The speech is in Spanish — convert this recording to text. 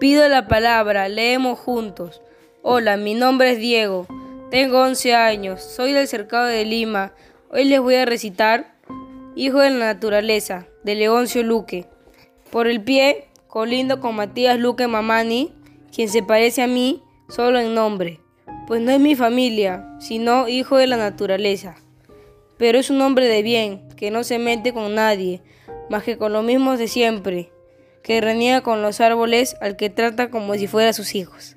Pido la palabra, leemos juntos. Hola, mi nombre es Diego, tengo 11 años, soy del cercado de Lima. Hoy les voy a recitar Hijo de la Naturaleza, de Leoncio Luque. Por el pie, colindo con Matías Luque Mamani, quien se parece a mí solo en nombre, pues no es mi familia, sino hijo de la naturaleza. Pero es un hombre de bien, que no se mete con nadie, más que con los mismos de siempre, que reniega con los árboles al que trata como si fuera sus hijos.